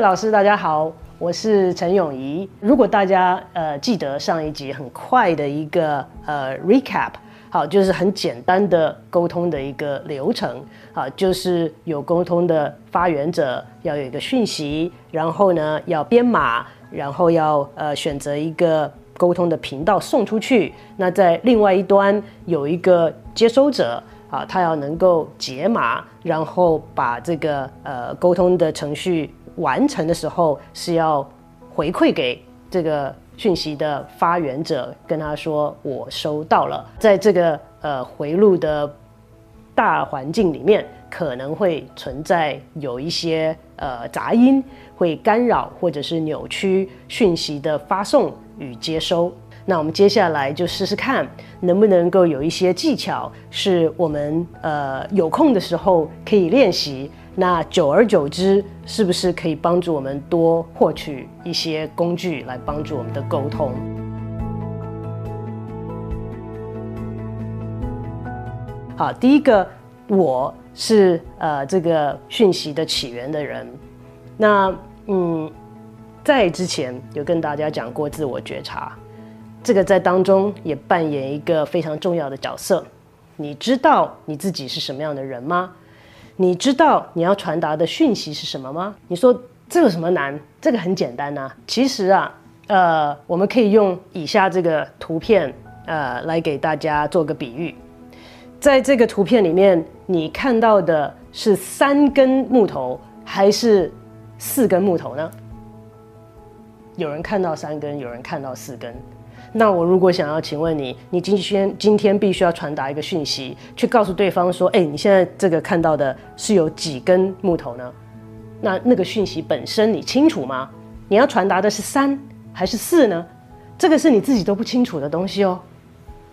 老师，大家好，我是陈永怡。如果大家呃记得上一集很快的一个呃 recap，好，就是很简单的沟通的一个流程，好，就是有沟通的发源者要有一个讯息，然后呢要编码，然后要呃选择一个沟通的频道送出去。那在另外一端有一个接收者。啊，他要能够解码，然后把这个呃沟通的程序完成的时候，是要回馈给这个讯息的发源者，跟他说我收到了。在这个呃回路的大环境里面，可能会存在有一些呃杂音，会干扰或者是扭曲讯息的发送与接收。那我们接下来就试试看，能不能够有一些技巧，是我们呃有空的时候可以练习。那久而久之，是不是可以帮助我们多获取一些工具来帮助我们的沟通？好，第一个，我是呃这个讯息的起源的人。那嗯，在之前有跟大家讲过自我觉察。这个在当中也扮演一个非常重要的角色。你知道你自己是什么样的人吗？你知道你要传达的讯息是什么吗？你说这有什么难？这个很简单呐。其实啊，呃，我们可以用以下这个图片，呃，来给大家做个比喻。在这个图片里面，你看到的是三根木头还是四根木头呢？有人看到三根，有人看到四根。那我如果想要请问你，你今天今天必须要传达一个讯息，去告诉对方说，哎，你现在这个看到的是有几根木头呢？那那个讯息本身你清楚吗？你要传达的是三还是四呢？这个是你自己都不清楚的东西哦。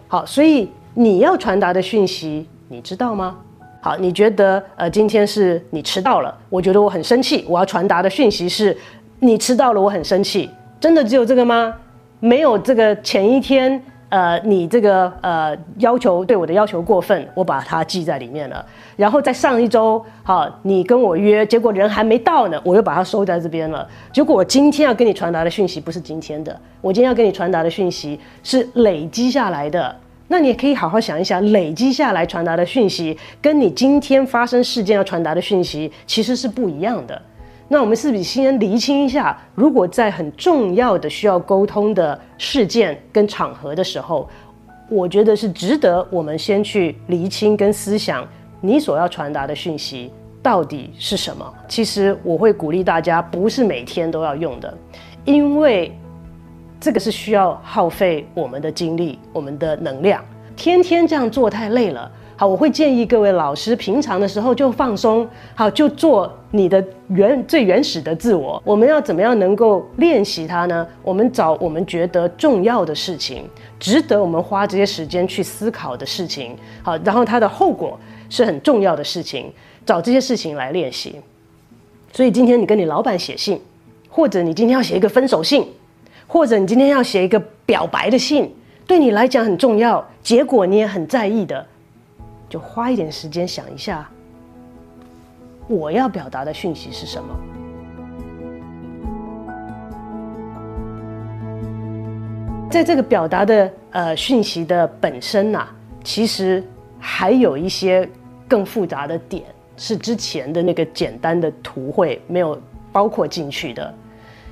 好，所以你要传达的讯息你知道吗？好，你觉得呃今天是你迟到了，我觉得我很生气，我要传达的讯息是你迟到了，我很生气，真的只有这个吗？没有这个前一天，呃，你这个呃要求对我的要求过分，我把它记在里面了。然后在上一周，好，你跟我约，结果人还没到呢，我又把它收在这边了。结果我今天要跟你传达的讯息不是今天的，我今天要跟你传达的讯息是累积下来的。那你也可以好好想一想，累积下来传达的讯息，跟你今天发生事件要传达的讯息其实是不一样的。那我们是不是先厘清一下，如果在很重要的需要沟通的事件跟场合的时候，我觉得是值得我们先去厘清跟思想，你所要传达的讯息到底是什么？其实我会鼓励大家，不是每天都要用的，因为这个是需要耗费我们的精力、我们的能量，天天这样做太累了。好，我会建议各位老师，平常的时候就放松，好，就做你的原最原始的自我。我们要怎么样能够练习它呢？我们找我们觉得重要的事情，值得我们花这些时间去思考的事情，好，然后它的后果是很重要的事情，找这些事情来练习。所以今天你跟你老板写信，或者你今天要写一个分手信，或者你今天要写一个表白的信，对你来讲很重要，结果你也很在意的。就花一点时间想一下，我要表达的讯息是什么？在这个表达的呃讯息的本身呐，其实还有一些更复杂的点，是之前的那个简单的图会没有包括进去的。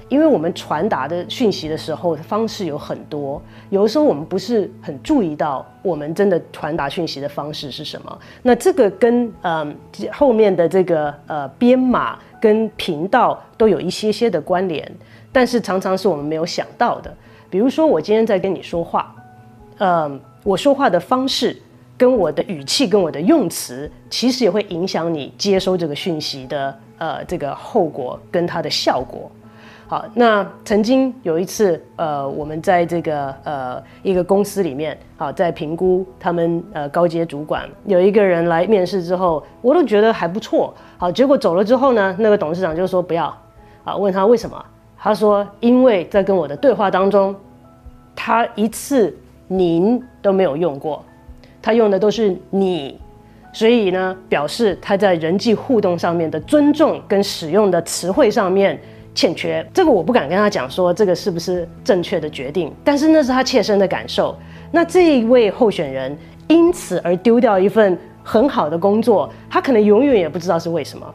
因为我们传达的讯息的时候方式有很多，有的时候我们不是很注意到我们真的传达讯息的方式是什么。那这个跟嗯后面的这个呃编码跟频道都有一些些的关联，但是常常是我们没有想到的。比如说我今天在跟你说话，嗯，我说话的方式跟我的语气跟我的用词，其实也会影响你接收这个讯息的呃这个后果跟它的效果。好，那曾经有一次，呃，我们在这个呃一个公司里面，好，在评估他们呃高阶主管，有一个人来面试之后，我都觉得还不错，好，结果走了之后呢，那个董事长就说不要，啊，问他为什么，他说因为在跟我的对话当中，他一次您都没有用过，他用的都是你，所以呢，表示他在人际互动上面的尊重跟使用的词汇上面。欠缺。这个我不敢跟他讲说这个是不是正确的决定，但是那是他切身的感受。那这一位候选人因此而丢掉一份很好的工作，他可能永远也不知道是为什么，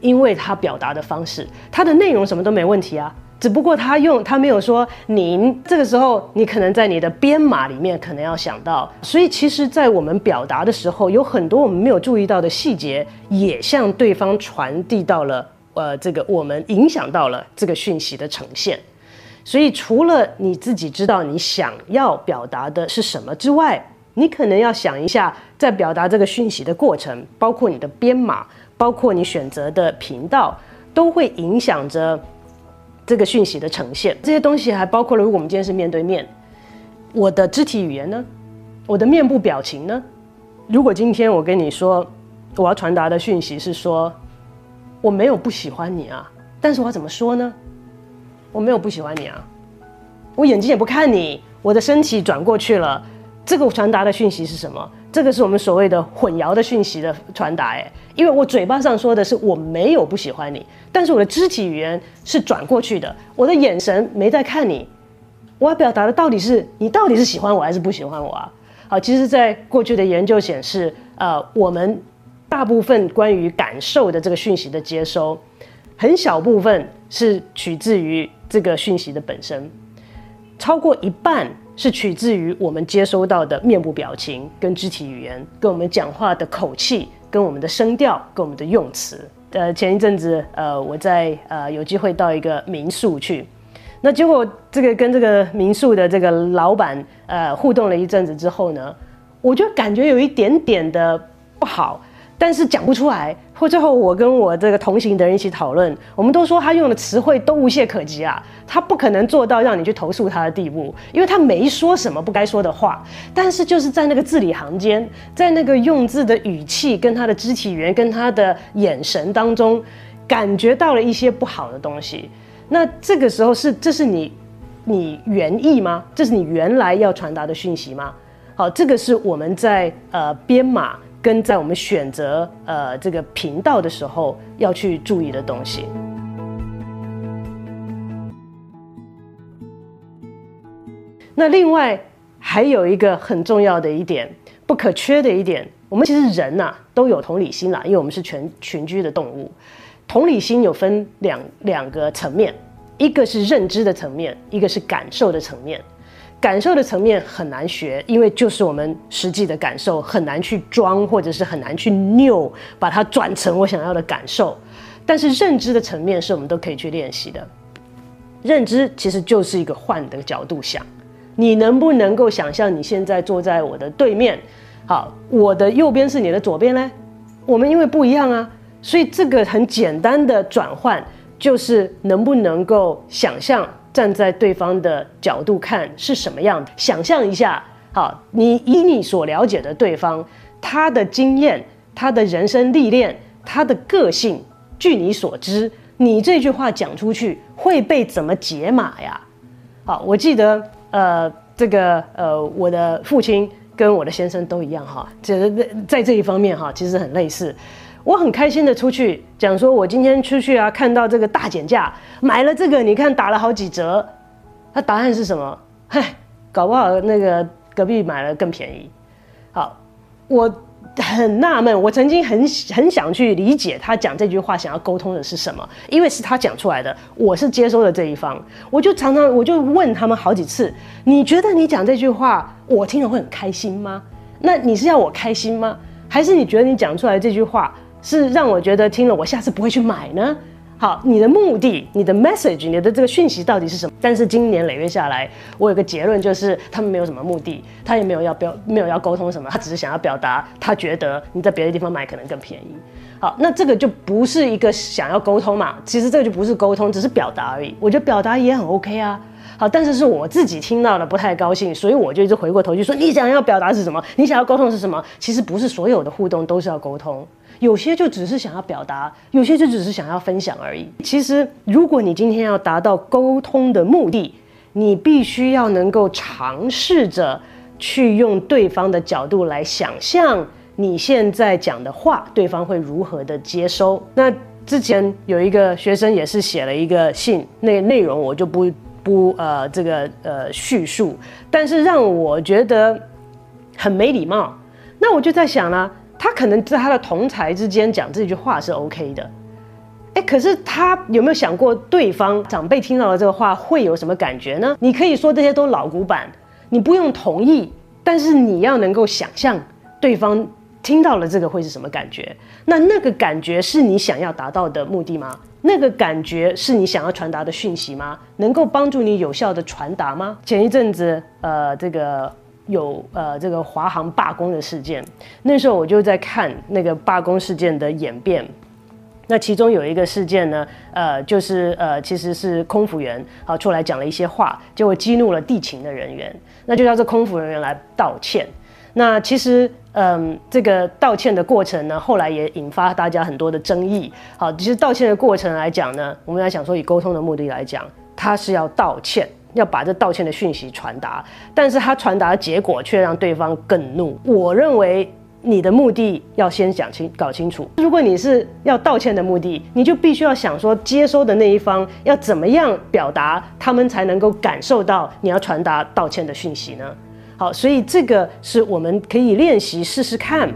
因为他表达的方式，他的内容什么都没问题啊。只不过他用他没有说您这个时候，你可能在你的编码里面可能要想到，所以其实，在我们表达的时候，有很多我们没有注意到的细节，也向对方传递到了，呃，这个我们影响到了这个讯息的呈现。所以，除了你自己知道你想要表达的是什么之外，你可能要想一下，在表达这个讯息的过程，包括你的编码，包括你选择的频道，都会影响着。这个讯息的呈现，这些东西还包括了，如果我们今天是面对面，我的肢体语言呢，我的面部表情呢？如果今天我跟你说，我要传达的讯息是说，我没有不喜欢你啊，但是我怎么说呢？我没有不喜欢你啊，我眼睛也不看你，我的身体转过去了，这个传达的讯息是什么？这个是我们所谓的混淆的讯息的传达，哎，因为我嘴巴上说的是我没有不喜欢你，但是我的肢体语言是转过去的，我的眼神没在看你，我要表达的到底是你到底是喜欢我还是不喜欢我啊？好，其实，在过去的研究显示，呃，我们大部分关于感受的这个讯息的接收，很小部分是取自于这个讯息的本身，超过一半。是取自于我们接收到的面部表情、跟肢体语言、跟我们讲话的口气、跟我们的声调、跟我们的用词。呃，前一阵子，呃，我在呃有机会到一个民宿去，那结果这个跟这个民宿的这个老板呃互动了一阵子之后呢，我就感觉有一点点的不好。但是讲不出来，或最后我跟我这个同行的人一起讨论，我们都说他用的词汇都无懈可击啊，他不可能做到让你去投诉他的地步，因为他没说什么不该说的话，但是就是在那个字里行间，在那个用字的语气、跟他的肢体语言、跟他的眼神当中，感觉到了一些不好的东西。那这个时候是这是你你原意吗？这是你原来要传达的讯息吗？好，这个是我们在呃编码。跟在我们选择呃这个频道的时候要去注意的东西。那另外还有一个很重要的一点，不可缺的一点，我们其实人呐都有同理心啦，因为我们是全群居的动物。同理心有分两两个层面，一个是认知的层面，一个是感受的层面。感受的层面很难学，因为就是我们实际的感受很难去装，或者是很难去拗，把它转成我想要的感受。但是认知的层面是我们都可以去练习的。认知其实就是一个换的角度想，你能不能够想象你现在坐在我的对面？好，我的右边是你的左边呢？我们因为不一样啊，所以这个很简单的转换就是能不能够想象。站在对方的角度看是什么样的？想象一下，好，你以你所了解的对方，他的经验、他的人生历练、他的个性，据你所知，你这句话讲出去会被怎么解码呀？好，我记得，呃，这个，呃，我的父亲跟我的先生都一样哈，这在这一方面哈，其实很类似。我很开心的出去讲说，我今天出去啊，看到这个大减价，买了这个，你看打了好几折。他答案是什么？嗨，搞不好那个隔壁买了更便宜。好，我很纳闷，我曾经很很想去理解他讲这句话想要沟通的是什么，因为是他讲出来的，我是接收的这一方，我就常常我就问他们好几次，你觉得你讲这句话，我听了会很开心吗？那你是要我开心吗？还是你觉得你讲出来这句话？是让我觉得听了我下次不会去买呢。好，你的目的、你的 message、你的这个讯息到底是什么？但是今年累月下来，我有个结论，就是他们没有什么目的，他也没有要表，没有要沟通什么，他只是想要表达，他觉得你在别的地方买可能更便宜。好，那这个就不是一个想要沟通嘛？其实这个就不是沟通，只是表达而已。我觉得表达也很 OK 啊。好，但是是我自己听到了不太高兴，所以我就一直回过头去说，你想要表达是什么？你想要沟通是什么？其实不是所有的互动都是要沟通。有些就只是想要表达，有些就只是想要分享而已。其实，如果你今天要达到沟通的目的，你必须要能够尝试着去用对方的角度来想象你现在讲的话，对方会如何的接收。那之前有一个学生也是写了一个信，那内容我就不不呃这个呃叙述，但是让我觉得很没礼貌。那我就在想呢，他可能在他的同才之间讲这句话是 OK 的，哎，可是他有没有想过对方长辈听到了这个话会有什么感觉呢？你可以说这些都老古板，你不用同意，但是你要能够想象对方听到了这个会是什么感觉。那那个感觉是你想要达到的目的吗？那个感觉是你想要传达的讯息吗？能够帮助你有效的传达吗？前一阵子，呃，这个。有呃这个华航罢工的事件，那时候我就在看那个罢工事件的演变。那其中有一个事件呢，呃，就是呃其实是空服员啊出来讲了一些话，结果激怒了地勤的人员，那就叫这空服人员来道歉。那其实嗯这个道歉的过程呢，后来也引发大家很多的争议。好，其实道歉的过程来讲呢，我们来想说以沟通的目的来讲，他是要道歉。要把这道歉的讯息传达，但是他传达的结果却让对方更怒。我认为你的目的要先讲清、搞清楚。如果你是要道歉的目的，你就必须要想说，接收的那一方要怎么样表达，他们才能够感受到你要传达道歉的讯息呢？好，所以这个是我们可以练习试试看。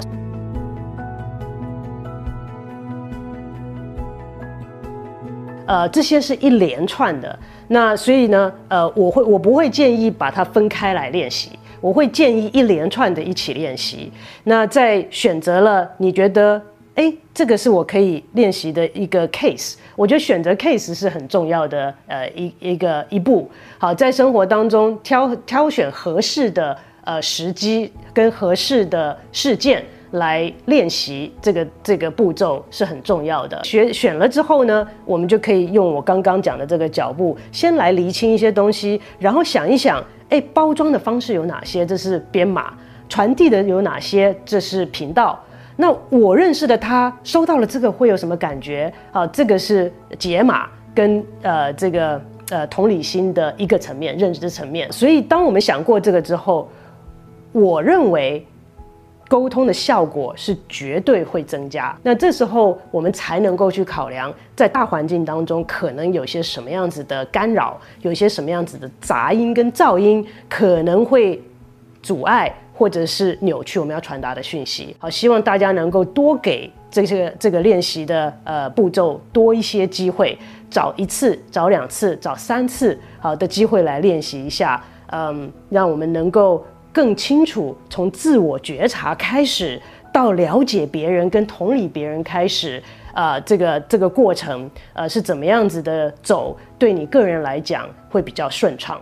呃，这些是一连串的。那所以呢，呃，我会我不会建议把它分开来练习，我会建议一连串的一起练习。那在选择了你觉得，哎，这个是我可以练习的一个 case，我觉得选择 case 是很重要的，呃，一一个一步。好，在生活当中挑挑选合适的呃时机跟合适的事件。来练习这个这个步骤是很重要的。选选了之后呢，我们就可以用我刚刚讲的这个脚步，先来厘清一些东西，然后想一想，哎，包装的方式有哪些？这是编码传递的有哪些？这是频道。那我认识的他收到了这个会有什么感觉？啊，这个是解码跟呃这个呃同理心的一个层面，认知层面。所以当我们想过这个之后，我认为。沟通的效果是绝对会增加，那这时候我们才能够去考量，在大环境当中可能有些什么样子的干扰，有些什么样子的杂音跟噪音，可能会阻碍或者是扭曲我们要传达的讯息。好，希望大家能够多给这些这个练习的呃步骤多一些机会，找一次、找两次、找三次好的机会来练习一下，嗯，让我们能够。更清楚，从自我觉察开始，到了解别人跟同理别人开始，啊，这个这个过程，呃，是怎么样子的走，对你个人来讲会比较顺畅。